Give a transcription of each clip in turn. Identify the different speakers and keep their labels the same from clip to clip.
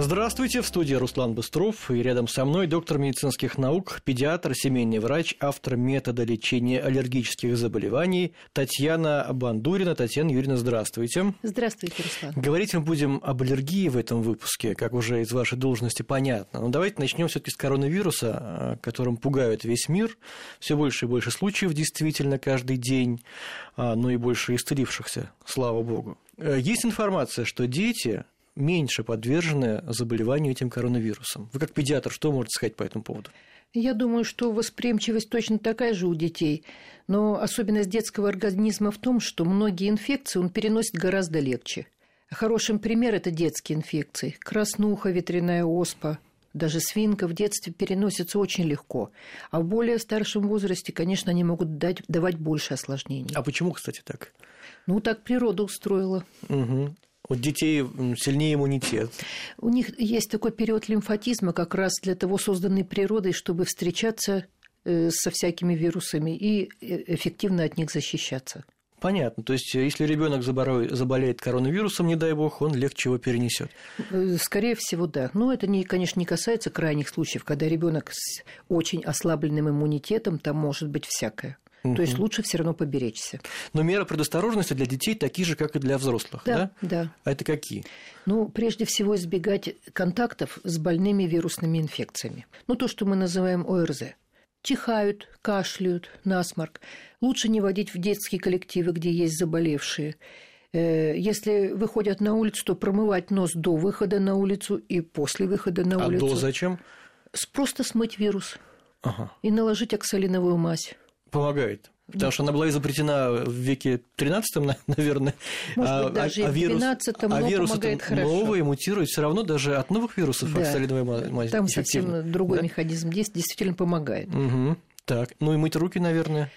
Speaker 1: Здравствуйте, в студии Руслан Быстров и рядом со мной доктор медицинских наук, педиатр, семейный врач, автор метода лечения аллергических заболеваний Татьяна Бандурина. Татьяна Юрьевна, здравствуйте.
Speaker 2: Здравствуйте, Руслан.
Speaker 1: Говорить мы будем об аллергии в этом выпуске, как уже из вашей должности понятно. Но давайте начнем все-таки с коронавируса, которым пугают весь мир. Все больше и больше случаев действительно каждый день, а, но и больше исцелившихся, слава богу. Э, есть информация, что дети меньше подвержены заболеванию этим коронавирусом. Вы как педиатр что можете сказать по этому поводу?
Speaker 2: Я думаю, что восприимчивость точно такая же у детей, но особенность детского организма в том, что многие инфекции он переносит гораздо легче. Хорошим пример – это детские инфекции. Краснуха, ветряная оспа, даже свинка в детстве переносится очень легко. А в более старшем возрасте, конечно, они могут дать, давать больше осложнений.
Speaker 1: А почему, кстати, так?
Speaker 2: Ну, так природа устроила.
Speaker 1: Угу. У детей сильнее иммунитет.
Speaker 2: У них есть такой период лимфатизма, как раз для того созданный природой, чтобы встречаться э, со всякими вирусами и э, эффективно от них защищаться.
Speaker 1: Понятно. То есть, если ребенок заболеет коронавирусом, не дай бог, он легче его перенесет.
Speaker 2: Э, скорее всего, да. Но это, не, конечно, не касается крайних случаев, когда ребенок с очень ослабленным иммунитетом, там может быть всякое. Угу. То есть лучше все равно поберечься.
Speaker 1: Но меры предосторожности для детей такие же, как и для взрослых,
Speaker 2: да?
Speaker 1: Да,
Speaker 2: да.
Speaker 1: А это какие?
Speaker 2: Ну, прежде всего, избегать контактов с больными вирусными инфекциями. Ну, то, что мы называем ОРЗ. Чихают, кашляют, насморк. Лучше не водить в детские коллективы, где есть заболевшие. Э, если выходят на улицу, то промывать нос до выхода на улицу и после выхода на
Speaker 1: а
Speaker 2: улицу.
Speaker 1: А до зачем?
Speaker 2: Просто смыть вирус
Speaker 1: ага.
Speaker 2: и наложить оксалиновую мазь.
Speaker 1: Помогает. Потому что она была изобретена в веке 13 наверное.
Speaker 2: Может а, быть, даже а, и в 12
Speaker 1: а
Speaker 2: но
Speaker 1: вирусы
Speaker 2: помогает хорошо.
Speaker 1: новые мутируют все равно даже от новых вирусов
Speaker 2: да.
Speaker 1: оксалиновая мазь
Speaker 2: Там совсем другой да? механизм действия, действительно помогает.
Speaker 1: Угу. Так, ну и мыть руки, наверное.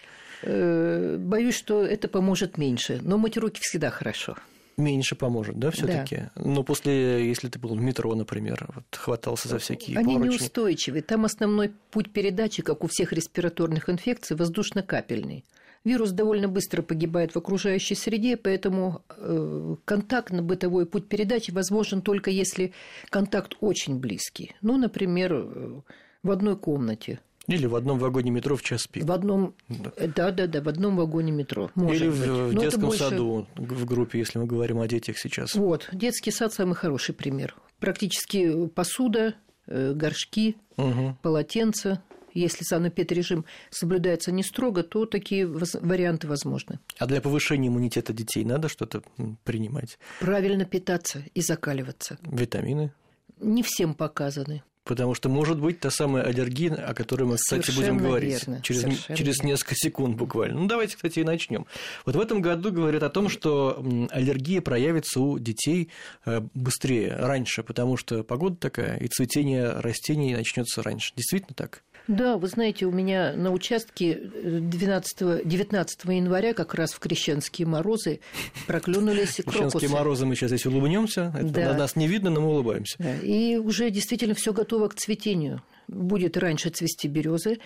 Speaker 2: Э, боюсь, что это поможет меньше, но мыть руки всегда хорошо
Speaker 1: меньше поможет, да, все-таки.
Speaker 2: Да.
Speaker 1: Но после, если ты был в метро, например, вот, хватался за всякие
Speaker 2: Они
Speaker 1: поручни.
Speaker 2: неустойчивы. Там основной путь передачи, как у всех респираторных инфекций, воздушно-капельный. Вирус довольно быстро погибает в окружающей среде, поэтому э, контакт на бытовой путь передачи возможен только если контакт очень близкий. Ну, например, э, в одной комнате –
Speaker 1: или в одном вагоне метро в час пик.
Speaker 2: В одном, да, да, да, в одном вагоне метро.
Speaker 1: Может
Speaker 2: Или
Speaker 1: в,
Speaker 2: быть.
Speaker 1: в детском больше... саду в группе, если мы говорим о детях сейчас.
Speaker 2: Вот, детский сад самый хороший пример. Практически посуда, э, горшки, угу. полотенца. Если санэпид-режим соблюдается не строго, то такие варианты возможны.
Speaker 1: А для повышения иммунитета детей надо что-то принимать?
Speaker 2: Правильно питаться и закаливаться.
Speaker 1: Витамины?
Speaker 2: Не всем показаны.
Speaker 1: Потому что может быть та самая аллергия, о которой мы, кстати,
Speaker 2: Совершенно
Speaker 1: будем говорить
Speaker 2: верно.
Speaker 1: через,
Speaker 2: Совершенно
Speaker 1: через несколько секунд буквально. Ну, давайте, кстати, и начнем. Вот в этом году говорят о том, что аллергия проявится у детей э, быстрее, раньше, потому что погода такая, и цветение растений начнется раньше. Действительно так?
Speaker 2: Да, вы знаете, у меня на участке 12, 19 января, как раз в крещенские морозы, проклюнулись крокусы.
Speaker 1: Крещенские морозы мы сейчас здесь улыбнемся. Это да. на нас не видно, но мы улыбаемся.
Speaker 2: Да. И уже действительно все готово к цветению. Будет раньше цвести березы.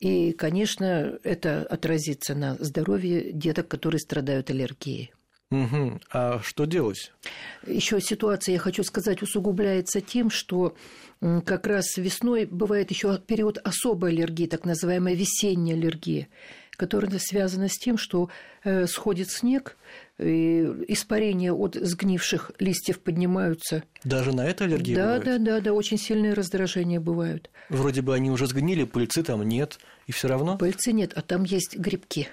Speaker 2: И, конечно, это отразится на здоровье деток, которые страдают аллергией.
Speaker 1: Угу. А что делать?
Speaker 2: Еще ситуация, я хочу сказать, усугубляется тем, что как раз весной бывает еще период особой аллергии, так называемая весенняя аллергия, которая связана с тем, что э, сходит снег, и испарения от сгнивших листьев поднимаются.
Speaker 1: Даже на это аллергия
Speaker 2: да,
Speaker 1: бывает?
Speaker 2: Да, да, да, очень сильные раздражения бывают.
Speaker 1: Вроде бы они уже сгнили, пыльцы там нет, и все равно?
Speaker 2: Пыльцы нет, а там есть грибки.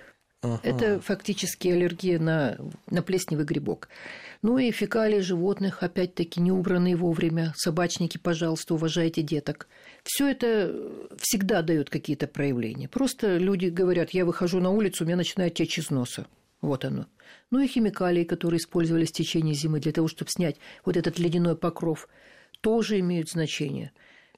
Speaker 2: Это фактически аллергия на, на плесневый грибок. Ну и фекалии животных, опять-таки, не убранные вовремя. Собачники, пожалуйста, уважайте деток. Все это всегда дает какие-то проявления. Просто люди говорят, я выхожу на улицу, у меня начинает течь из носа. Вот оно. Ну и химикалии, которые использовались в течение зимы для того, чтобы снять вот этот ледяной покров, тоже имеют значение.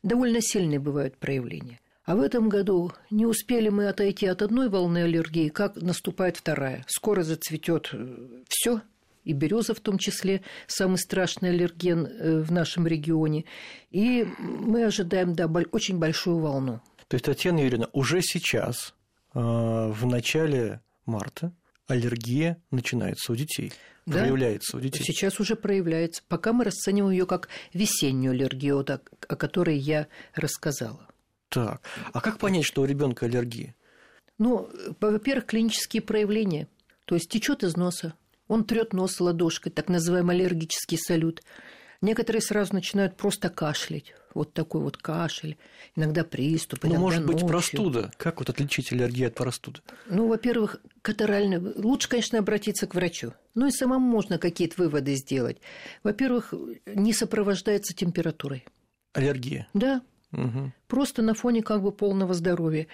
Speaker 2: Довольно сильные бывают проявления. А в этом году не успели мы отойти от одной волны аллергии, как наступает вторая. Скоро зацветет э, все, и береза в том числе, самый страшный аллерген э, в нашем регионе. И мы ожидаем да, очень большую волну.
Speaker 1: То есть, Татьяна Юрьевна, уже сейчас а, в начале марта аллергия начинается у детей, да? проявляется у детей.
Speaker 2: Сейчас уже проявляется. Пока мы расцениваем ее как весеннюю аллергию, о которой я рассказала.
Speaker 1: Так, а как понять, что у ребенка аллергия?
Speaker 2: Ну, во-первых, клинические проявления. То есть течет из носа, он трет нос ладошкой, так называемый аллергический салют. Некоторые сразу начинают просто кашлять. Вот такой вот кашель, иногда приступ,
Speaker 1: ну,
Speaker 2: иногда
Speaker 1: может
Speaker 2: ночью.
Speaker 1: быть простуда. Как вот отличить аллергию от простуды?
Speaker 2: Ну, во-первых, катаральный. Лучше, конечно, обратиться к врачу. Ну и самому можно какие-то выводы сделать. Во-первых, не сопровождается температурой.
Speaker 1: Аллергия?
Speaker 2: Да, Угу. Просто на фоне как бы полного здоровья.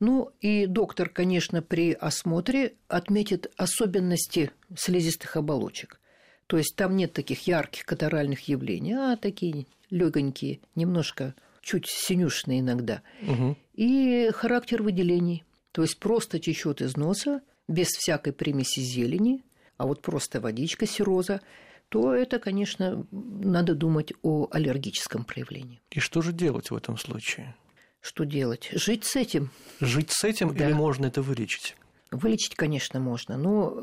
Speaker 2: Ну и доктор, конечно, при осмотре отметит особенности слизистых оболочек. То есть там нет таких ярких катаральных явлений, а такие легонькие, немножко чуть синюшные иногда. Угу. И характер выделений. То есть просто течет из носа, без всякой примеси зелени, а вот просто водичка сероза то это, конечно, надо думать о аллергическом проявлении.
Speaker 1: И что же делать в этом случае?
Speaker 2: Что делать? Жить с этим.
Speaker 1: Жить с этим да. или можно это вылечить?
Speaker 2: Вылечить, конечно, можно, но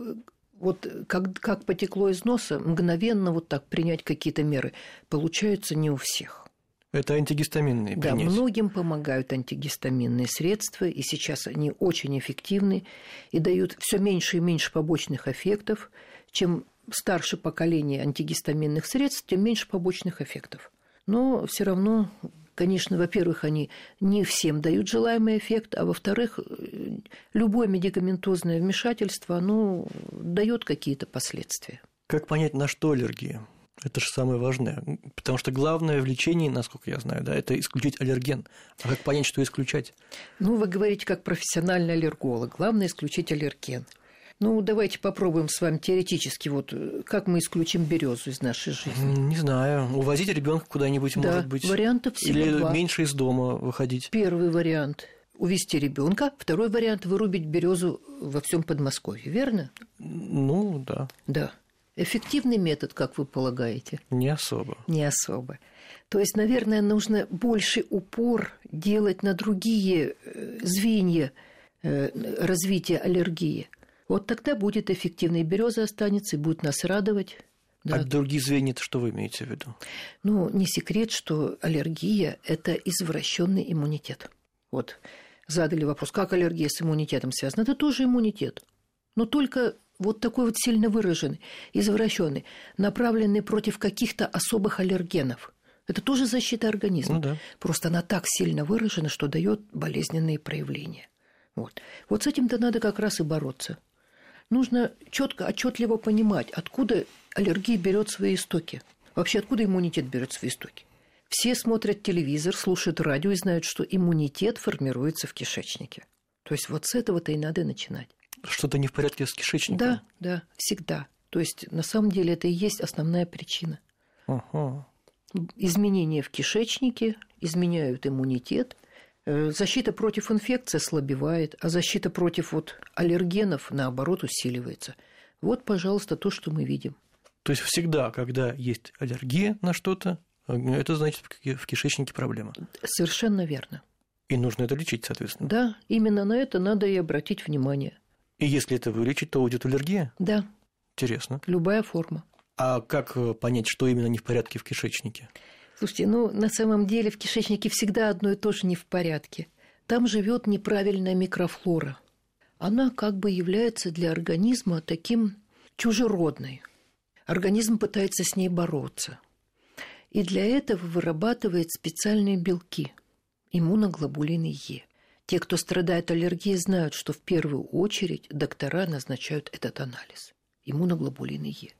Speaker 2: вот как, как потекло из носа, мгновенно вот так принять какие-то меры получается не у всех.
Speaker 1: Это антигистаминные
Speaker 2: Да,
Speaker 1: принять.
Speaker 2: многим помогают антигистаминные средства, и сейчас они очень эффективны и дают все меньше и меньше побочных эффектов, чем старше поколение антигистаминных средств, тем меньше побочных эффектов. Но все равно, конечно, во-первых, они не всем дают желаемый эффект, а во-вторых, любое медикаментозное вмешательство, оно дает какие-то последствия.
Speaker 1: Как понять, на что аллергия? Это же самое важное. Потому что главное в лечении, насколько я знаю, да, это исключить аллерген. А как понять, что исключать?
Speaker 2: Ну, вы говорите как профессиональный аллерголог. Главное исключить аллерген. Ну, давайте попробуем с вами теоретически, вот как мы исключим березу из нашей жизни.
Speaker 1: Не знаю. Увозить ребенка куда-нибудь,
Speaker 2: да,
Speaker 1: может быть.
Speaker 2: Вариантов всего
Speaker 1: Или
Speaker 2: два.
Speaker 1: меньше из дома выходить.
Speaker 2: Первый вариант увести ребенка, второй вариант вырубить березу во всем Подмосковье, верно?
Speaker 1: Ну, да.
Speaker 2: Да. Эффективный метод, как вы полагаете?
Speaker 1: Не особо.
Speaker 2: Не особо. То есть, наверное, нужно больше упор делать на другие э, звенья э, развития аллергии. Вот тогда будет эффективно, и береза останется, и будет нас радовать.
Speaker 1: Да. А другие звенья, что вы имеете в виду?
Speaker 2: Ну, не секрет, что аллергия – это извращенный иммунитет. Вот задали вопрос, как аллергия с иммунитетом связана? Это тоже иммунитет, но только вот такой вот сильно выраженный, извращенный, направленный против каких-то особых аллергенов. Это тоже защита организма.
Speaker 1: Ну, да.
Speaker 2: Просто она так сильно выражена, что дает болезненные проявления. Вот. вот с этим-то надо как раз и бороться нужно четко, отчетливо понимать, откуда аллергия берет свои истоки. Вообще, откуда иммунитет берет свои истоки. Все смотрят телевизор, слушают радио и знают, что иммунитет формируется в кишечнике. То есть вот с этого-то и надо начинать.
Speaker 1: Что-то не в порядке с кишечником?
Speaker 2: Да, да, всегда. То есть на самом деле это и есть основная причина.
Speaker 1: Ага.
Speaker 2: Изменения в кишечнике изменяют иммунитет, защита против инфекции ослабевает, а защита против вот аллергенов, наоборот, усиливается. Вот, пожалуйста, то, что мы видим.
Speaker 1: То есть всегда, когда есть аллергия на что-то, это значит в кишечнике проблема.
Speaker 2: Совершенно верно.
Speaker 1: И нужно это лечить, соответственно.
Speaker 2: Да, именно на это надо и обратить внимание.
Speaker 1: И если это вылечить, то уйдет аллергия?
Speaker 2: Да.
Speaker 1: Интересно.
Speaker 2: Любая форма.
Speaker 1: А как э, понять, что именно не в порядке в кишечнике?
Speaker 2: Слушайте, ну на самом деле в кишечнике всегда одно и то же не в порядке. Там живет неправильная микрофлора. Она как бы является для организма таким чужеродной. Организм пытается с ней бороться. И для этого вырабатывает специальные белки – иммуноглобулины Е. Те, кто страдает аллергией, знают, что в первую очередь доктора назначают этот анализ – иммуноглобулины Е.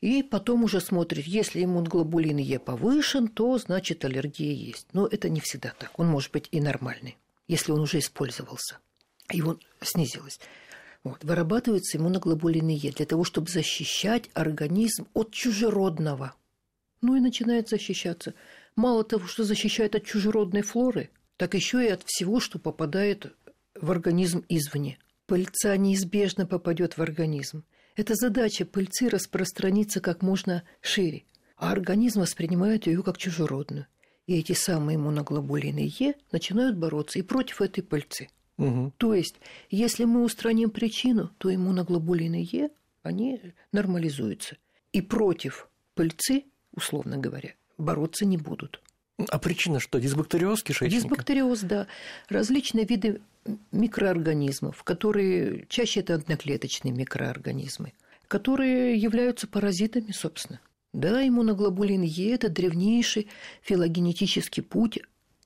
Speaker 2: И потом уже смотрит, если иммуноглобулин Е повышен, то значит аллергия есть. Но это не всегда так. Он может быть и нормальный, если он уже использовался. Его снизилось. Вот. Вырабатываются иммуноглобулины Е для того, чтобы защищать организм от чужеродного. Ну и начинает защищаться. Мало того, что защищает от чужеродной флоры, так еще и от всего, что попадает в организм извне. Пыльца неизбежно попадет в организм. Это задача пыльцы распространиться как можно шире, а организм воспринимает ее как чужеродную. И эти самые иммуноглобулины Е начинают бороться и против этой пыльцы. Угу. То есть, если мы устраним причину, то иммуноглобулины Е, они нормализуются. И против пыльцы, условно говоря, бороться не будут.
Speaker 1: А причина что? Дисбактериоз кишечника?
Speaker 2: Дисбактериоз, да. Различные виды микроорганизмов, которые чаще это одноклеточные микроорганизмы, которые являются паразитами, собственно. Да, иммуноглобулин Е – это древнейший филогенетический путь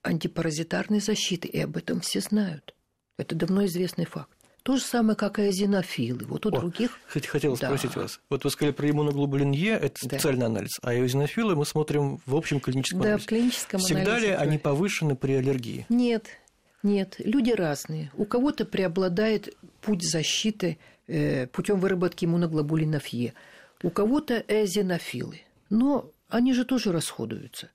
Speaker 2: антипаразитарной защиты, и об этом все знают. Это давно известный факт. То же самое, как и азинофилы. Вот у О, других...
Speaker 1: Хотел да. спросить вас. Вот вы сказали про иммуноглобулин Е, это да. специальный анализ, а азинофилы мы смотрим в общем клиническом
Speaker 2: да,
Speaker 1: анализе.
Speaker 2: в клиническом
Speaker 1: Всегда
Speaker 2: анализе.
Speaker 1: ли они повышены при аллергии?
Speaker 2: Нет, нет. Люди разные. У кого-то преобладает путь защиты э, путем выработки иммуноглобулинов Е, у кого-то эзинофилы. Но они же тоже расходуются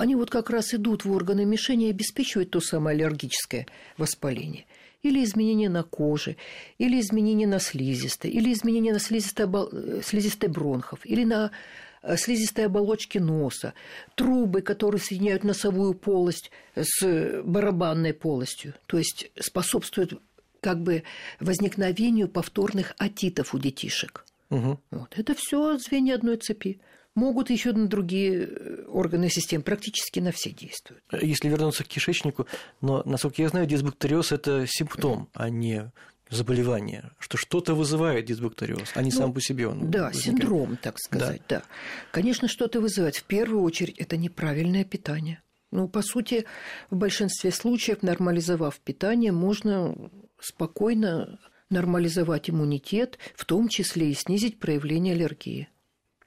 Speaker 2: они вот как раз идут в органы мишени и обеспечивают то самое аллергическое воспаление. Или изменения на коже, или изменения на слизистой, или изменения на слизистой, э, слизистой бронхов, или на слизистой оболочке носа, трубы, которые соединяют носовую полость с барабанной полостью, то есть способствуют как бы возникновению повторных отитов у детишек. Угу. Вот. Это все звенья одной цепи могут еще на другие э, органы системы, практически на все действуют.
Speaker 1: Если вернуться к кишечнику, но, насколько я знаю, дисбактериоз – это симптом, а не заболевание, что что-то вызывает дисбактериоз, а не ну, сам по себе он.
Speaker 2: Да, возникает. синдром, так сказать, да. да. Конечно, что-то вызывает. В первую очередь, это неправильное питание. Ну, по сути, в большинстве случаев, нормализовав питание, можно спокойно нормализовать иммунитет, в том числе и снизить проявление аллергии.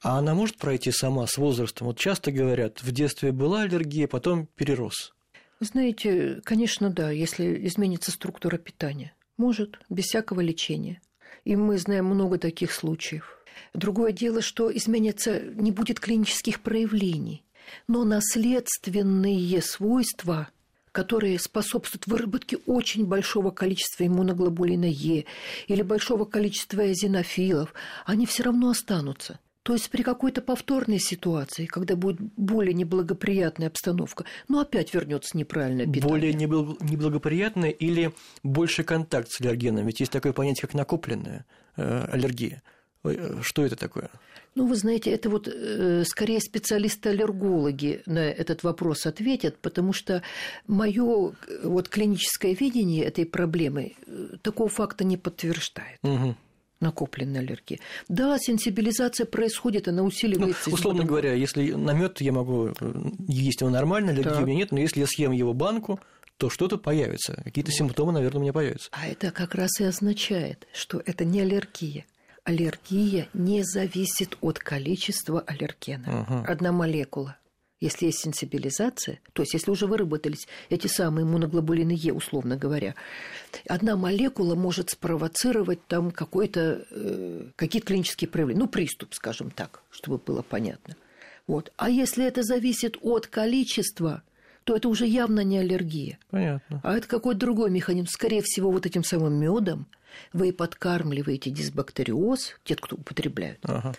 Speaker 1: А она может пройти сама с возрастом? Вот часто говорят, в детстве была аллергия, потом перерос.
Speaker 2: Знаете, конечно, да, если изменится структура питания. Может, без всякого лечения. И мы знаем много таких случаев. Другое дело, что изменится, не будет клинических проявлений, но наследственные свойства, которые способствуют выработке очень большого количества иммуноглобулина Е или большого количества эозинофилов, они все равно останутся. То есть при какой-то повторной ситуации, когда будет более неблагоприятная обстановка, ну опять вернется неправильное питание.
Speaker 1: Более неблагоприятная или больше контакт с аллергеном? Ведь есть такое понятие, как накопленная э, аллергия. Э, что это такое?
Speaker 2: Ну, вы знаете, это вот э, скорее специалисты-аллергологи на этот вопрос ответят, потому что мое вот клиническое видение этой проблемы такого факта не подтверждает. Угу накопленной аллергии. Да, сенсибилизация происходит, она усиливается.
Speaker 1: Ну, условно говоря, если намет я могу э, есть его нормально, аллергии так. у меня нет, но если я съем его банку, то что-то появится, какие-то вот. симптомы, наверное, у меня появятся.
Speaker 2: А это как раз и означает, что это не аллергия. Аллергия не зависит от количества аллергена. Угу. Одна молекула если есть сенсибилизация, то есть если уже выработались эти самые иммуноглобулины Е, условно говоря, одна молекула может спровоцировать там какой-то, э, какие-то клинические проявления, ну, приступ, скажем так, чтобы было понятно. Вот. А если это зависит от количества, то это уже явно не аллергия.
Speaker 1: Понятно.
Speaker 2: А это какой-то другой механизм. Скорее всего, вот этим самым медом вы подкармливаете дисбактериоз, те, кто употребляют. Ага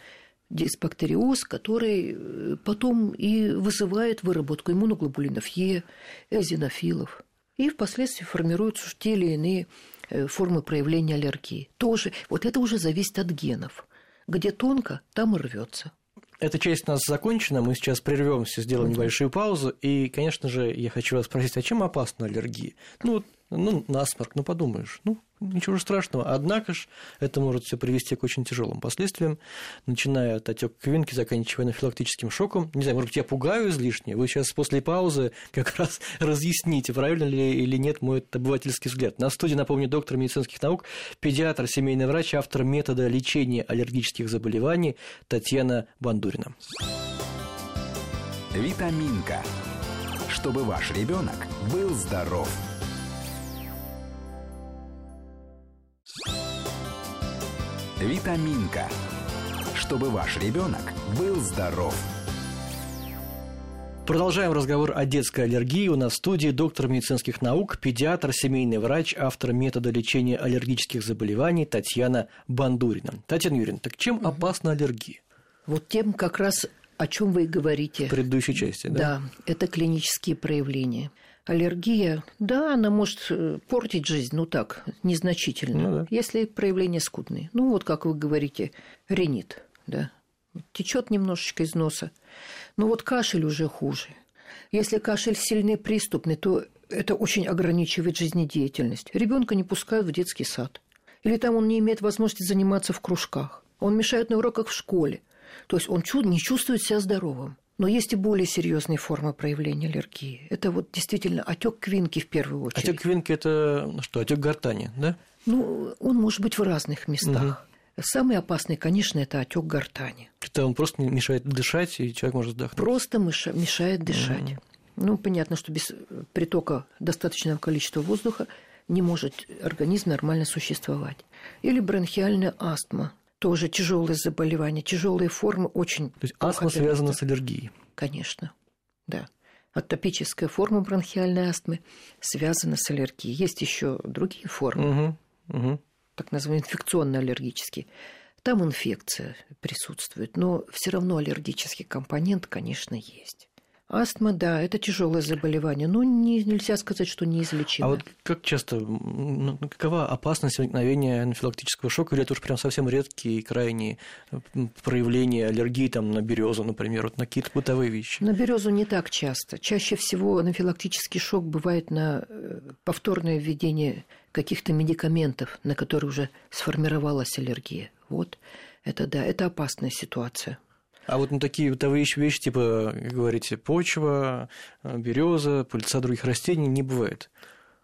Speaker 2: дисбактериоз, который э, потом и вызывает выработку иммуноглобулинов Е, эозинофилов. И впоследствии формируются те или иные э, формы проявления аллергии. Тоже, вот это уже зависит от генов. Где тонко, там и рвется.
Speaker 1: Эта часть у нас закончена, мы сейчас прервемся, сделаем небольшую паузу. И, конечно же, я хочу вас спросить, а чем опасна аллергия? Ну, ну, насморк, ну подумаешь, ну, ничего страшного. Однако же это может все привести к очень тяжелым последствиям, начиная от отека квинки, заканчивая анафилактическим шоком. Не знаю, может быть, я пугаю излишне. Вы сейчас после паузы как раз разъясните, правильно ли или нет мой обывательский взгляд. На студии, напомню, доктор медицинских наук, педиатр, семейный врач, автор метода лечения аллергических заболеваний Татьяна Бандурина.
Speaker 3: Витаминка. Чтобы ваш ребенок был здоров. Витаминка. Чтобы ваш ребенок был здоров.
Speaker 1: Продолжаем разговор о детской аллергии. У нас в студии доктор медицинских наук, педиатр, семейный врач, автор метода лечения аллергических заболеваний Татьяна Бандурина. Татьяна Юрьевна, так чем опасна аллергия?
Speaker 2: Вот тем как раз о чем вы и говорите.
Speaker 1: В предыдущей части, да?
Speaker 2: Да, это клинические проявления. Аллергия, да, она может э, портить жизнь, ну так, незначительно, ну, да. если проявления скудные. Ну вот, как вы говорите, ринит, да, течет немножечко из носа. Но вот кашель уже хуже. Если кашель сильный, приступный, то это очень ограничивает жизнедеятельность. Ребенка не пускают в детский сад. Или там он не имеет возможности заниматься в кружках. Он мешает на уроках в школе. То есть он не чувствует себя здоровым. Но есть и более серьезные формы проявления аллергии. Это вот действительно отек квинки в первую очередь.
Speaker 1: Отек квинки это ну что, отек гортани, да?
Speaker 2: Ну, он может быть в разных местах. Угу. Самый опасный, конечно, это отек гортани.
Speaker 1: Это он просто мешает дышать, и человек может вздохнуть.
Speaker 2: Просто мешает дышать. Угу. Ну, понятно, что без притока достаточного количества воздуха не может организм нормально существовать. Или бронхиальная астма тоже тяжелое заболевание, тяжелые формы очень.
Speaker 1: То есть астма связана с аллергией?
Speaker 2: Конечно, да. Атопическая форма бронхиальной астмы связана с аллергией. Есть еще другие формы, угу, угу. так называемые инфекционные аллергические. Там инфекция присутствует, но все равно аллергический компонент, конечно, есть. Астма, да, это тяжелое заболевание, но не, нельзя сказать, что неизлечимо.
Speaker 1: А вот как часто, ну, какова опасность возникновения анафилактического шока, или это уж прям совсем редкие и крайние проявления аллергии там, на березу, например, вот на какие-то бытовые вещи?
Speaker 2: На березу не так часто. Чаще всего анафилактический шок бывает на э, повторное введение каких-то медикаментов, на которые уже сформировалась аллергия. Вот это да, это опасная ситуация.
Speaker 1: А вот на такие бытовые вещи, типа, как говорите, почва, береза, пыльца других растений не бывает?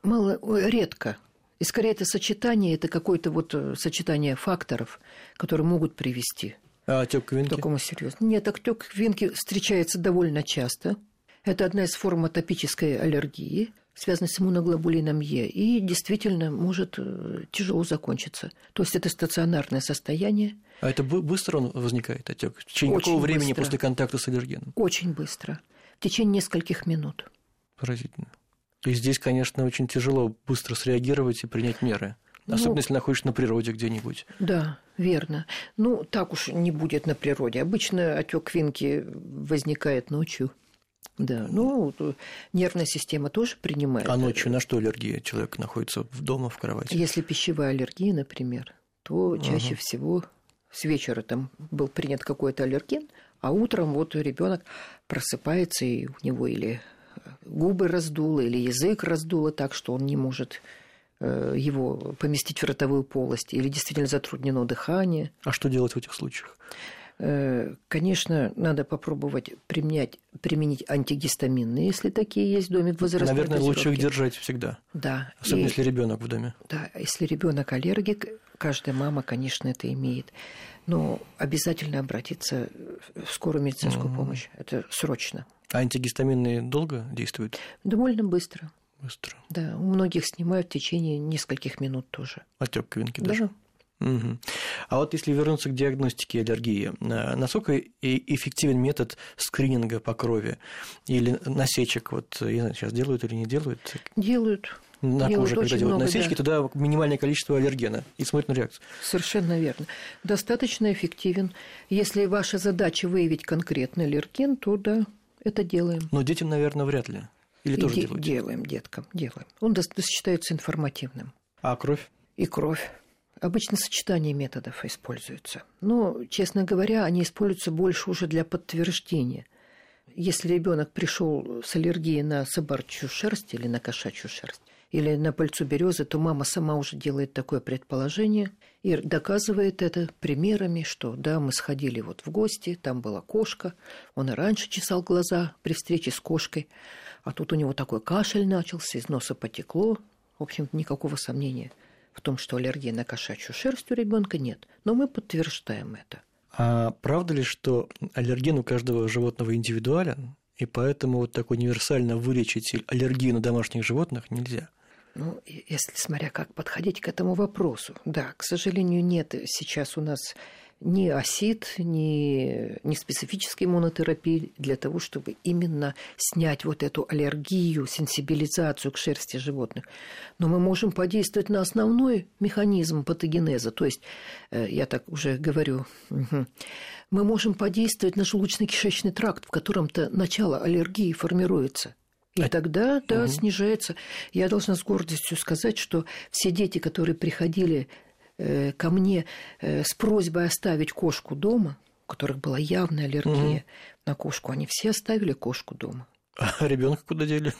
Speaker 2: Мало, редко. И скорее это сочетание, это какое-то вот э, сочетание факторов, которые могут привести
Speaker 1: а отек квинки?
Speaker 2: к такому серьезному. Нет, отек квинки встречается довольно часто. Это одна из форм атопической аллергии связанный с иммуноглобулином Е, и действительно может э, тяжело закончиться. То есть это стационарное состояние.
Speaker 1: А это быстро он возникает, отек? В течение Очень какого времени быстро. после контакта с аллергеном?
Speaker 2: Очень быстро. В течение нескольких минут.
Speaker 1: Поразительно. И здесь, конечно, очень тяжело быстро среагировать и принять меры. Ну, Особенно, ну, если находишься на природе где-нибудь.
Speaker 2: Да, верно. Ну, так уж не будет на природе. Обычно отек квинки возникает ночью. Да, ну, нервная система тоже принимает.
Speaker 1: А ночью на что аллергия? Человек находится в дома, в кровати?
Speaker 2: Если пищевая аллергия, например, то чаще ага. всего с вечера там был принят какой-то аллерген, а утром вот ребенок просыпается, и у него или губы раздуло, или язык раздуло так, что он не может э, его поместить в ротовую полость, или действительно затруднено дыхание.
Speaker 1: А что делать в этих случаях?
Speaker 2: Э, конечно, надо попробовать применять, применить антигистаминные, если такие есть в доме возрастной
Speaker 1: Наверное, лучше их держать всегда.
Speaker 2: Да.
Speaker 1: Особенно и, если ребенок в доме.
Speaker 2: Да, если ребенок аллергик, каждая мама, конечно, это имеет. Но обязательно обратиться в скорую медицинскую угу. помощь. Это срочно.
Speaker 1: А антигистаминные долго действуют?
Speaker 2: Довольно быстро.
Speaker 1: Быстро.
Speaker 2: Да, у многих снимают в течение нескольких минут тоже.
Speaker 1: Отек квинки даже? Да. Угу. А вот если вернуться к диагностике аллергии, э, насколько эффективен метод скрининга по крови или насечек? Вот я знаю, сейчас делают или не делают?
Speaker 2: Делают.
Speaker 1: На
Speaker 2: делают
Speaker 1: коже, когда делают
Speaker 2: много,
Speaker 1: насечки,
Speaker 2: да.
Speaker 1: туда минимальное количество аллергена и смотрят на реакцию.
Speaker 2: Совершенно верно. Достаточно эффективен. Если ваша задача выявить конкретный аллерген, то да, это делаем.
Speaker 1: Но детям, наверное, вряд ли. Или тоже
Speaker 2: де-
Speaker 1: делают?
Speaker 2: Делаем, деткам, делаем. Он считается информативным.
Speaker 1: А кровь?
Speaker 2: И кровь. Обычно сочетание методов используются. Но, честно говоря, они используются больше уже для подтверждения. Если ребенок пришел с аллергией на собачью шерсть или на кошачью шерсть, или на пыльцу березы, то мама сама уже делает такое предположение и доказывает это примерами, что да, мы сходили вот в гости, там была кошка, он и раньше чесал глаза при встрече с кошкой, а тут у него такой кашель начался, из носа потекло, в общем, никакого сомнения – в том, что аллергия на кошачью шерсть у ребенка нет, но мы подтверждаем это.
Speaker 1: А правда ли, что аллерген у каждого животного индивидуален, и поэтому вот так универсально вылечить аллергию на домашних животных нельзя?
Speaker 2: Ну, если смотря как подходить к этому вопросу. Да, к сожалению, нет сейчас у нас ни осид, ни, ни специфической иммунотерапии для того, чтобы именно снять вот эту аллергию, сенсибилизацию к шерсти животных. Но мы можем подействовать на основной механизм патогенеза, то есть, э, я так уже говорю, угу, мы можем подействовать на желудочно-кишечный тракт, в котором-то начало аллергии формируется. И тогда, да, угу. снижается. Я должна с гордостью сказать, что все дети, которые приходили э, ко мне э, с просьбой оставить кошку дома, у которых была явная аллергия угу. на кошку, они все оставили кошку дома.
Speaker 1: А ребенка куда дели?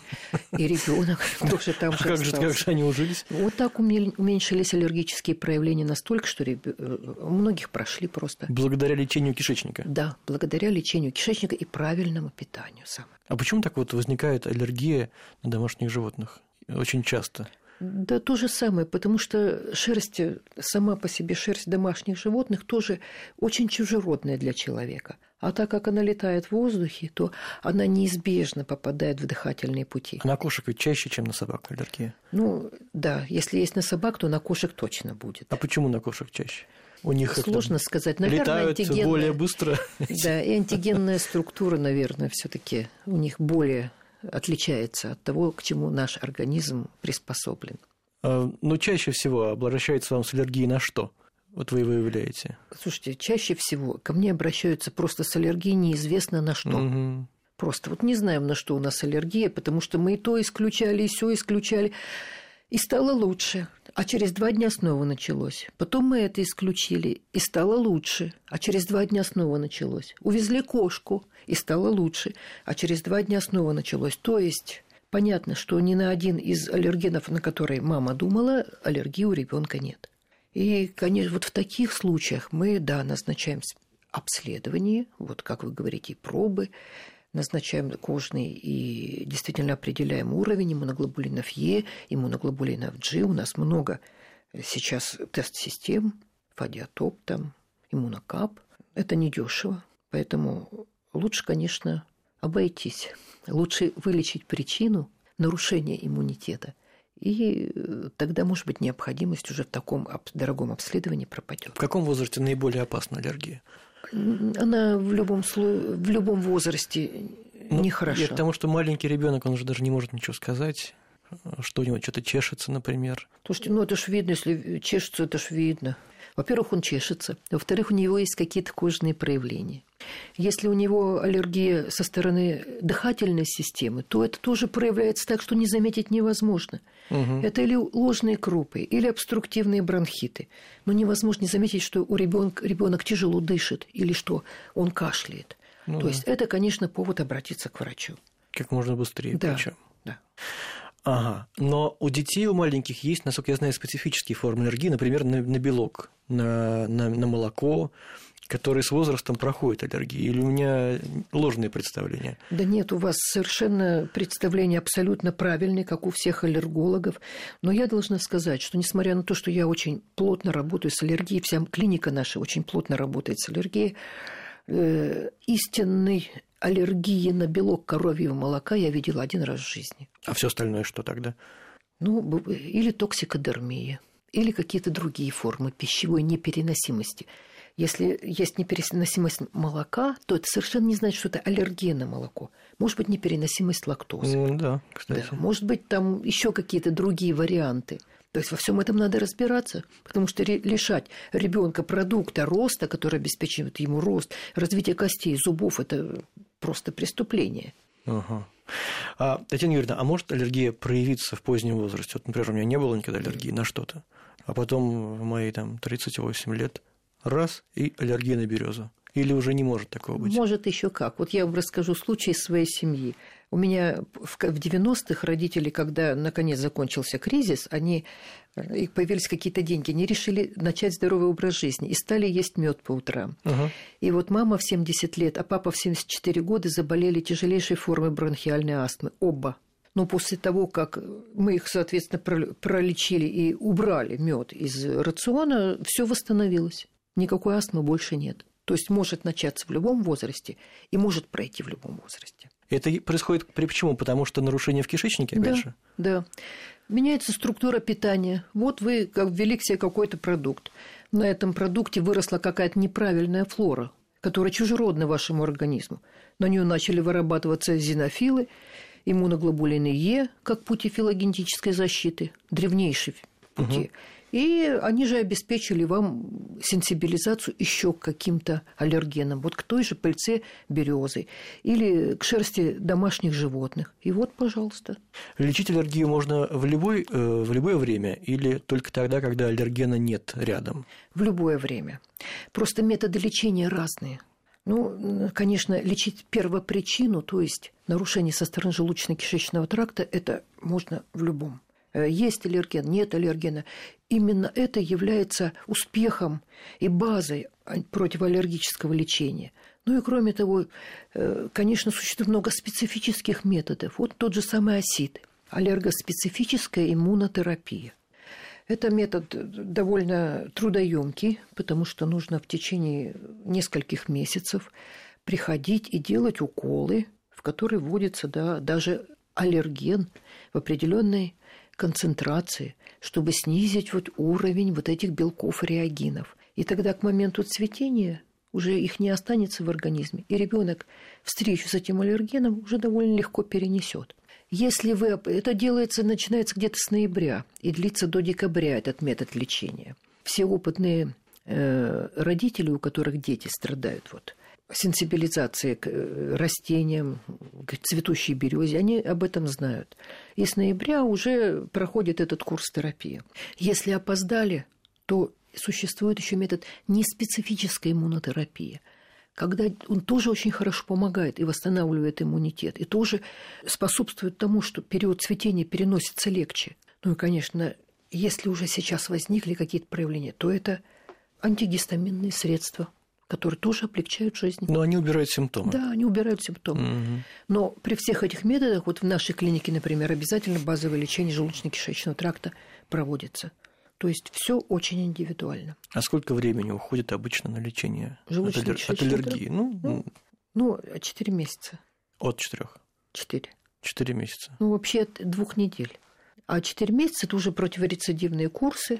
Speaker 2: И ребенок тоже там
Speaker 1: а же как же, как же они ужились?
Speaker 2: Вот так уменьшились аллергические проявления настолько, что реб... Э, у многих прошли просто.
Speaker 1: Благодаря лечению кишечника?
Speaker 2: Да, благодаря лечению кишечника и правильному питанию самое.
Speaker 1: А почему так вот возникает аллергия на домашних животных? Очень часто.
Speaker 2: Да то же самое, потому что шерсть, сама по себе шерсть домашних животных тоже очень чужеродная для человека. А так как она летает в воздухе, то она неизбежно попадает в дыхательные пути.
Speaker 1: А на кошек ведь чаще, чем на собак аллергия?
Speaker 2: Ну, да, если есть на собак, то на кошек точно будет.
Speaker 1: А почему на кошек чаще? У них
Speaker 2: сложно сказать.
Speaker 1: Наверное, летают антигенная... более быстро.
Speaker 2: Да, и антигенная структура, наверное, все-таки у них более отличается от того, к чему наш организм приспособлен.
Speaker 1: А, Но ну, чаще всего обращается вам с аллергией на что? Вот вы выявляете.
Speaker 2: Слушайте, чаще всего ко мне обращаются просто с аллергией неизвестно на что. Угу. Просто вот не знаем, на что у нас аллергия, потому что мы и то исключали, и все исключали. И стало лучше. А через два дня снова началось. Потом мы это исключили, и стало лучше. А через два дня снова началось. Увезли кошку, и стало лучше. А через два дня снова началось. То есть понятно, что ни на один из аллергенов, на который мама думала, аллергии у ребенка нет. И, конечно, вот в таких случаях мы, да, назначаем обследование, вот как вы говорите, пробы, назначаем кожный и действительно определяем уровень иммуноглобулинов Е, иммуноглобулинов G. У нас много сейчас тест-систем, фадиатоп, там, иммунокап. Это недешево, поэтому лучше, конечно, обойтись. Лучше вылечить причину нарушения иммунитета, и э, тогда, может быть, необходимость уже в таком дорогом обследовании пропадет.
Speaker 1: В каком возрасте наиболее опасна аллергия?
Speaker 2: Она в любом, сло... в любом возрасте ну, нехорошо.
Speaker 1: Потому что маленький ребенок, он уже даже не может ничего сказать, что у него что-то чешется, например.
Speaker 2: Слушайте, ну это ж видно, если чешется, это ж видно. Во-первых, он чешется. Во-вторых, у него есть какие-то кожные проявления. Если у него аллергия со стороны дыхательной системы, то это тоже проявляется так, что не заметить невозможно. Угу. Это или ложные крупы, или обструктивные бронхиты. Но невозможно не заметить, что у ребенка ребенок тяжело дышит или что он кашляет. Ну, То да. есть это, конечно, повод обратиться к врачу.
Speaker 1: Как можно быстрее.
Speaker 2: Да. Причем. да.
Speaker 1: Ага. Но у детей, у маленьких есть, насколько я знаю, специфические формы аллергии, например, на, на белок, на, на, на молоко, которые с возрастом проходят аллергии? Или у меня ложные представления?
Speaker 2: Да нет, у вас совершенно представление абсолютно правильное, как у всех аллергологов. Но я должна сказать, что несмотря на то, что я очень плотно работаю с аллергией, вся клиника наша очень плотно работает с аллергией, э, истинный аллергии на белок коровьего молока я видела один раз в жизни.
Speaker 1: А все остальное что тогда?
Speaker 2: Ну, или токсикодермия, или какие-то другие формы пищевой непереносимости. Если есть непереносимость молока, то это совершенно не значит, что это аллергия на молоко. Может быть, непереносимость лактозы.
Speaker 1: Mm, да, кстати.
Speaker 2: Да, может быть, там еще какие-то другие варианты. То есть во всем этом надо разбираться, потому что лишать ребенка продукта роста, который обеспечивает ему рост, развитие костей, зубов, это просто преступление.
Speaker 1: Ага. А, Татьяна Юрьевна, а может аллергия проявиться в позднем возрасте? Вот, например, у меня не было никогда аллергии на что-то, а потом в мои там 38 лет раз и аллергия на березу. Или уже не может такого быть?
Speaker 2: Может еще как. Вот я вам расскажу случай своей семьи. У меня в 90-х родители, когда наконец закончился кризис, они их появились какие-то деньги, они решили начать здоровый образ жизни и стали есть мед по утрам. Угу. И вот мама в 70 лет, а папа в 74 года заболели тяжелейшей формой бронхиальной астмы. Оба. Но после того, как мы их, соответственно, пролечили и убрали мед из рациона, все восстановилось. Никакой астмы больше нет. То есть может начаться в любом возрасте и может пройти в любом возрасте.
Speaker 1: Это происходит при почему? Потому что нарушение в кишечнике, опять
Speaker 2: да,
Speaker 1: же?
Speaker 2: Да. Меняется структура питания. Вот вы ввели к себе какой-то продукт. На этом продукте выросла какая-то неправильная флора, которая чужеродна вашему организму. На нее начали вырабатываться зенофилы, иммуноглобулины Е, как пути филогенетической защиты, древнейшие пути. Угу. И они же обеспечили вам сенсибилизацию еще к каким-то аллергенам. Вот к той же пыльце березы или к шерсти домашних животных. И вот, пожалуйста.
Speaker 1: Лечить аллергию можно в, любой, э, в любое время или только тогда, когда аллергена нет рядом?
Speaker 2: В любое время. Просто методы лечения разные. Ну, конечно, лечить первопричину, то есть нарушение со стороны желудочно-кишечного тракта, это можно в любом Э, есть аллерген, нет аллергена. Именно это является успехом и базой противоаллергического лечения. Ну и кроме того, э, конечно, существует много специфических методов. Вот тот же самый осид, аллергоспецифическая иммунотерапия. Это метод довольно трудоемкий, потому что нужно в течение нескольких месяцев приходить и делать уколы, в которые вводится да, даже аллерген в определенной концентрации, чтобы снизить вот уровень вот этих белков реагинов. И тогда к моменту цветения уже их не останется в организме, и ребенок встречу с этим аллергеном уже довольно легко перенесет. Если вы... Это делается, начинается где-то с ноября и длится до декабря этот метод лечения. Все опытные э, родители, у которых дети страдают вот, сенсибилизации к э, растениям, к цветущей березе, они об этом знают. И с ноября уже проходит этот курс терапии. Если опоздали, то существует еще метод неспецифической иммунотерапии когда он тоже очень хорошо помогает и восстанавливает иммунитет, и тоже способствует тому, что период цветения переносится легче. Ну и, конечно, если уже сейчас возникли какие-то проявления, то это антигистаминные средства – которые тоже облегчают жизнь.
Speaker 1: Но они убирают симптомы.
Speaker 2: Да, они убирают симптомы. Угу. Но при всех этих методах, вот в нашей клинике, например, обязательно базовое лечение желудочно-кишечного тракта проводится. То есть все очень индивидуально.
Speaker 1: А сколько времени уходит обычно на лечение от, от аллергии?
Speaker 2: Ну, ну, ну, 4 месяца.
Speaker 1: От 4?
Speaker 2: 4.
Speaker 1: 4 месяца.
Speaker 2: Ну, вообще от двух недель. А 4 месяца это уже противорецидивные курсы.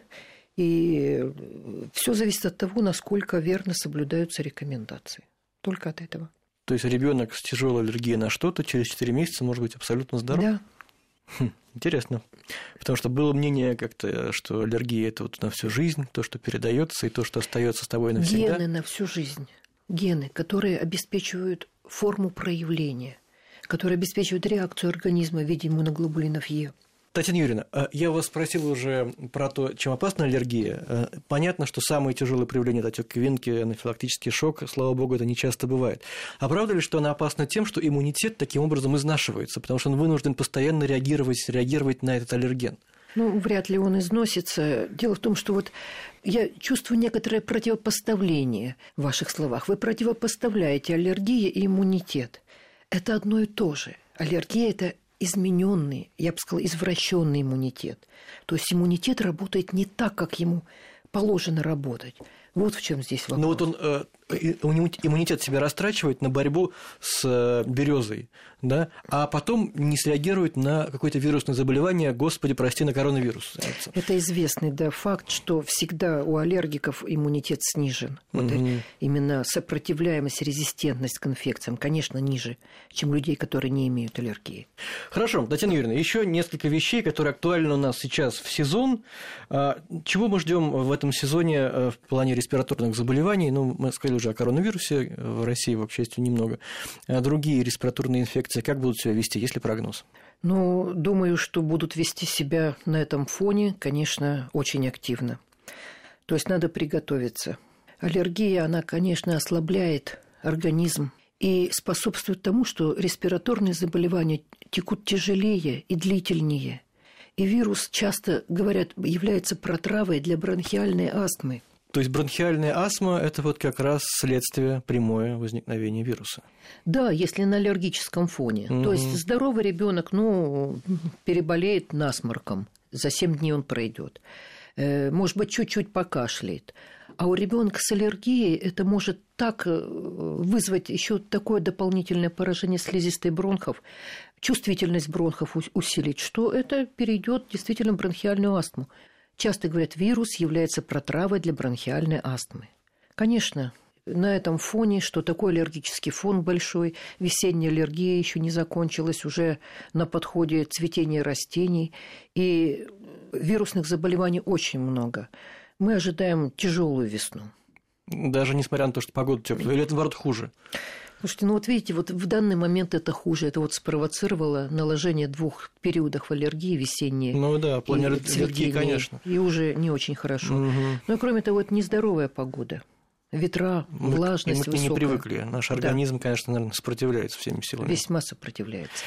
Speaker 2: И все зависит от того, насколько верно соблюдаются рекомендации. Только от этого.
Speaker 1: То есть ребенок с тяжелой аллергией на что-то через 4 месяца может быть абсолютно здоров?
Speaker 2: Да.
Speaker 1: Хм, интересно. Потому что было мнение как-то, что аллергия это вот на всю жизнь, то, что передается, и то, что остается с тобой навсегда.
Speaker 2: Гены на всю жизнь. Гены, которые обеспечивают форму проявления, которые обеспечивают реакцию организма в виде иммуноглобулинов Е.
Speaker 1: Татьяна Юрьевна, э, я вас спросил уже про то, чем опасна аллергия. Э, понятно, что самые тяжелые проявления – это отек квинки, анафилактический шок. Слава богу, это не часто бывает. А правда ли, что она опасна тем, что иммунитет таким образом изнашивается, потому что он вынужден постоянно реагировать, реагировать на этот аллерген?
Speaker 2: Ну, вряд ли он износится. Дело в том, что вот я чувствую некоторое противопоставление в ваших словах. Вы противопоставляете аллергия и иммунитет. Это одно и то же. Аллергия – это измененный, я бы сказала, извращенный иммунитет. То есть иммунитет работает не так, как ему положено работать. Вот в чем здесь вопрос.
Speaker 1: Ну вот он э, иммунитет себя растрачивает на борьбу с э, березой, да, а потом не среагирует на какое-то вирусное заболевание, господи, прости, на коронавирус.
Speaker 2: Это известный да, факт, что всегда у аллергиков иммунитет снижен. Вот угу. именно сопротивляемость, резистентность к инфекциям, конечно, ниже, чем людей, которые не имеют аллергии.
Speaker 1: Хорошо, Татьяна Юрьевна, еще несколько вещей, которые актуальны у нас сейчас в сезон. А, чего мы ждем в этом сезоне э, в плане респираторных заболеваний? Ну, мы сказали уже о коронавирусе, в России, к счастью, немного. А другие респираторные инфекции как будут себя вести, есть ли прогноз?
Speaker 2: Ну, думаю, что будут вести себя на этом фоне, конечно, очень активно. То есть надо приготовиться. Аллергия, она, конечно, ослабляет организм и способствует тому, что респираторные заболевания текут тяжелее и длительнее. И вирус часто, говорят, является протравой для бронхиальной астмы –
Speaker 1: то есть бронхиальная астма – это вот как раз следствие прямое возникновения вируса.
Speaker 2: Да, если на аллергическом фоне. Угу. То есть здоровый ребенок, ну, переболеет насморком, за 7 дней он пройдет. Э, может быть, чуть-чуть покашляет. А у ребенка с аллергией это может так э, вызвать еще такое дополнительное поражение слизистой бронхов, чувствительность бронхов усилить, что это перейдет действительно в бронхиальную астму. Часто говорят, вирус является протравой для бронхиальной астмы. Конечно, на этом фоне, что такой аллергический фон большой, весенняя аллергия еще не закончилась, уже на подходе цветение растений, и вирусных заболеваний очень много. Мы ожидаем тяжелую весну.
Speaker 1: Даже несмотря на то, что погода теплая, или это наоборот хуже?
Speaker 2: Слушайте, ну вот видите, вот в данный момент это хуже. Это вот спровоцировало наложение двух периодов аллергии весенней.
Speaker 1: Ну да, плане аллергии, конечно.
Speaker 2: И уже не очень хорошо. Угу. Ну и кроме того, это нездоровая погода ветра, мы, влажность
Speaker 1: мы
Speaker 2: высокая.
Speaker 1: не привыкли. Наш организм, да. конечно, наверное, сопротивляется всеми силами.
Speaker 2: Весьма сопротивляется.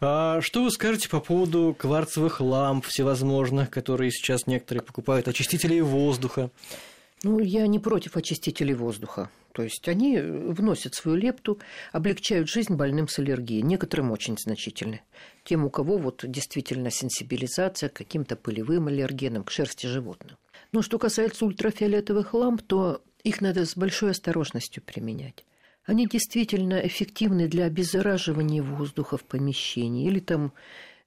Speaker 1: А что вы скажете по поводу кварцевых ламп всевозможных, которые сейчас некоторые покупают, очистителей воздуха?
Speaker 2: Ну, я не против очистителей воздуха. То есть они вносят свою лепту, облегчают жизнь больным с аллергией. Некоторым очень значительны. Тем, у кого вот действительно сенсибилизация к каким-то пылевым аллергенам, к шерсти животных. Но что касается ультрафиолетовых ламп, то их надо с большой осторожностью применять. Они действительно эффективны для обеззараживания воздуха в помещении или там,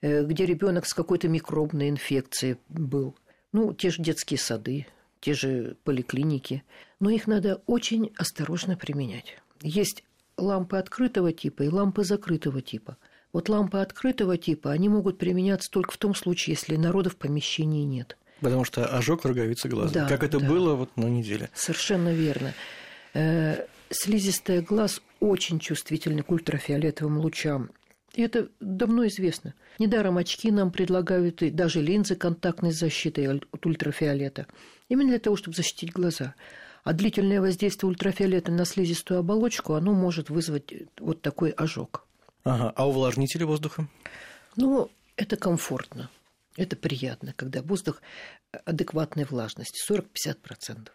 Speaker 2: э, где ребенок с какой-то микробной инфекцией был. Ну, те же детские сады, те же поликлиники. Но их надо очень осторожно применять. Есть лампы открытого типа и лампы закрытого типа. Вот лампы открытого типа, они могут применяться только в том случае, если народа в помещении нет –
Speaker 1: Потому что ожог роговицы глаза. Да, как это да. было вот на неделе.
Speaker 2: Совершенно верно. Э, слизистая глаз очень чувствительна к ультрафиолетовым лучам. И это давно известно. Недаром очки нам предлагают, и даже линзы контактной защиты от ультрафиолета. Именно для того, чтобы защитить глаза. А длительное воздействие ультрафиолета на слизистую оболочку, оно может вызвать вот такой ожог.
Speaker 1: Ага. А увлажнители воздуха?
Speaker 2: Ну, это комфортно. Это приятно, когда воздух адекватной влажности 40-50%.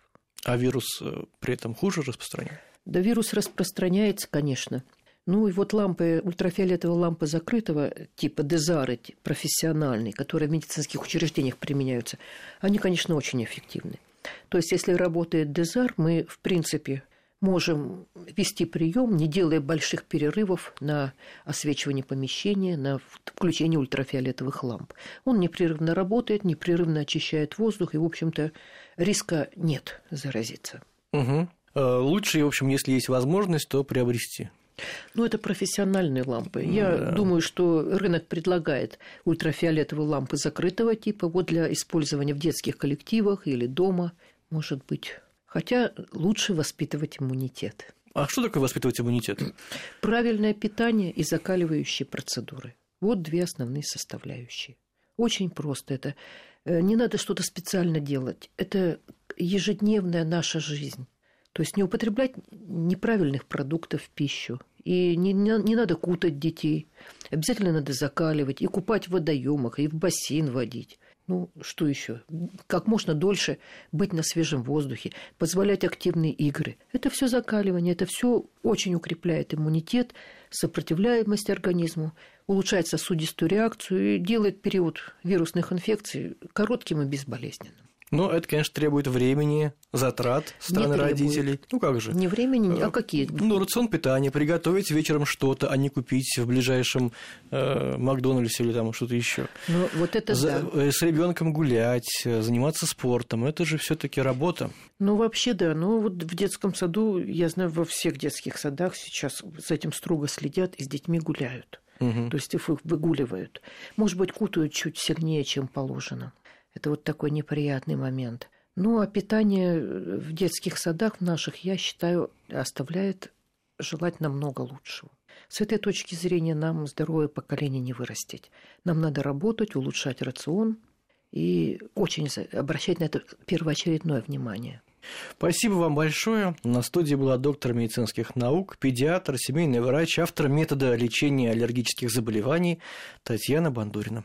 Speaker 1: А вирус э, при этом хуже распространяется?
Speaker 2: Да, вирус распространяется, конечно. Ну и вот лампы, ультрафиолетовые лампы закрытого типа дезары, профессиональные, которые в медицинских учреждениях применяются, они, конечно, очень эффективны. То есть, если работает дезар, мы, в принципе, можем вести прием, не делая больших перерывов на освечивание помещения, на включение ультрафиолетовых ламп. Он непрерывно работает, непрерывно очищает воздух, и, в общем-то, риска нет заразиться.
Speaker 1: Угу. Лучше, в общем, если есть возможность, то приобрести.
Speaker 2: Ну, это профессиональные лампы. Я да. думаю, что рынок предлагает ультрафиолетовые лампы закрытого типа вот для использования в детских коллективах или дома, может быть. Хотя лучше воспитывать иммунитет.
Speaker 1: А что такое воспитывать иммунитет?
Speaker 2: Правильное питание и закаливающие процедуры. Вот две основные составляющие. Очень просто это. Э, не надо что-то специально делать. Это ежедневная наша жизнь. То есть не употреблять неправильных продуктов в пищу. И не, не, не надо кутать детей. Обязательно надо закаливать и купать в водоемах, и в бассейн водить. Ну, что еще? Как можно дольше быть на свежем воздухе, позволять активные игры. Это все закаливание, это все очень укрепляет иммунитет, сопротивляемость организму, улучшает сосудистую реакцию и делает период вирусных инфекций коротким и безболезненным.
Speaker 1: Но это, конечно, требует времени, затрат со стороны родителей. Ну как же?
Speaker 2: Не времени, а какие?
Speaker 1: Ну, рацион питания, приготовить вечером что-то, а не купить в ближайшем э, Макдональдсе или там что-то еще.
Speaker 2: Ну, вот это За, да.
Speaker 1: Э, с ребенком гулять, э, заниматься спортом. Это же все-таки работа.
Speaker 2: Ну, вообще, да. Ну, вот в детском саду, я знаю, во всех детских садах сейчас с этим строго следят и с детьми гуляют. Угу. То есть их выгуливают. Может быть, кутают чуть сильнее, чем положено. Это вот такой неприятный момент. Ну, а питание в детских садах наших, я считаю, оставляет желать намного лучшего. С этой точки зрения нам здоровое поколение не вырастить. Нам надо работать, улучшать рацион и очень обращать на это первоочередное внимание.
Speaker 1: Спасибо вам большое. На студии была доктор медицинских наук, педиатр, семейный врач, автор метода лечения аллергических заболеваний Татьяна Бандурина.